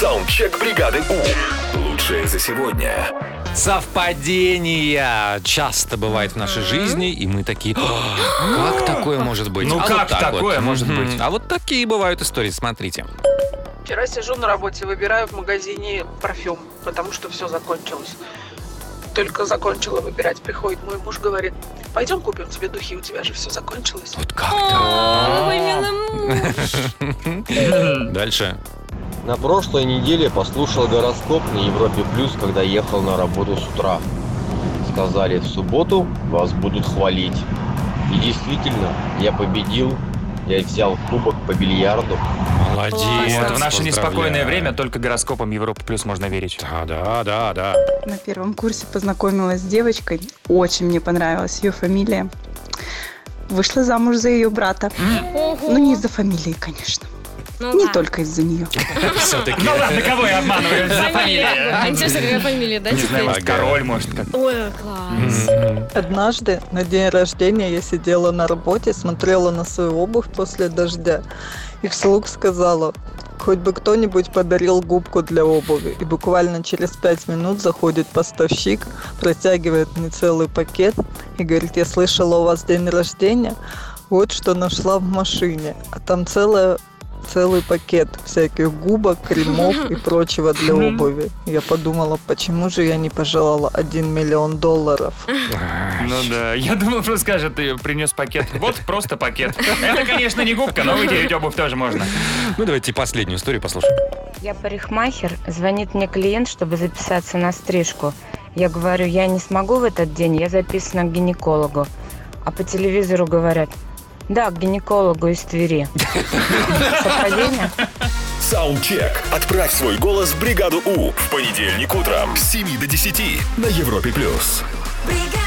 Саундчек бригады У. Лучшее за сегодня. Совпадения часто бывает в нашей жизни, и мы такие, «А, как такое может быть? Ну А как вот так такое вот. может быть? А вот такие бывают истории, смотрите. Вчера сижу на работе, выбираю в магазине парфюм, потому что все закончилось. Только закончила выбирать, приходит мой муж, говорит, пойдем купим тебе духи, у тебя же все закончилось. Вот как О, какой милый муж. Дальше. На прошлой неделе послушал гороскоп на Европе Плюс, когда ехал на работу с утра. Сказали, в субботу вас будут хвалить. И действительно, я победил. Я взял кубок по бильярду. Молодец. Вот в наше неспокойное время только гороскопом Европы Плюс можно верить. Да, да, да, да. На первом курсе познакомилась с девочкой. Очень мне понравилась ее фамилия. Вышла замуж за ее брата. Ну, не из-за фамилии, конечно. Ну Не да. только из-за нее. Все-таки. Ну ладно, кого я обманываю за Фамилия. А фамилию? интересно, какая фамилия, да, Не знаю, теперь? может, король, может, как. Ой, класс. Однажды на день рождения я сидела на работе, смотрела на свою обувь после дождя и вслух сказала, хоть бы кто-нибудь подарил губку для обуви. И буквально через пять минут заходит поставщик, протягивает мне целый пакет и говорит, я слышала, у вас день рождения, вот что нашла в машине. А там целая целый пакет всяких губок, кремов и прочего для обуви. Я подумала, почему же я не пожелала 1 миллион долларов. Ну да, я думал, просто скажет, ты принес пакет. Вот просто пакет. Это, конечно, не губка, но вытереть обувь тоже можно. Ну, давайте последнюю историю послушаем. Я парикмахер, звонит мне клиент, чтобы записаться на стрижку. Я говорю, я не смогу в этот день, я записана к гинекологу. А по телевизору говорят, да, к гинекологу из Твери. Совпадение? Саундчек. Отправь свой голос в бригаду У в понедельник утром с 7 до 10 на Европе+. плюс. бригада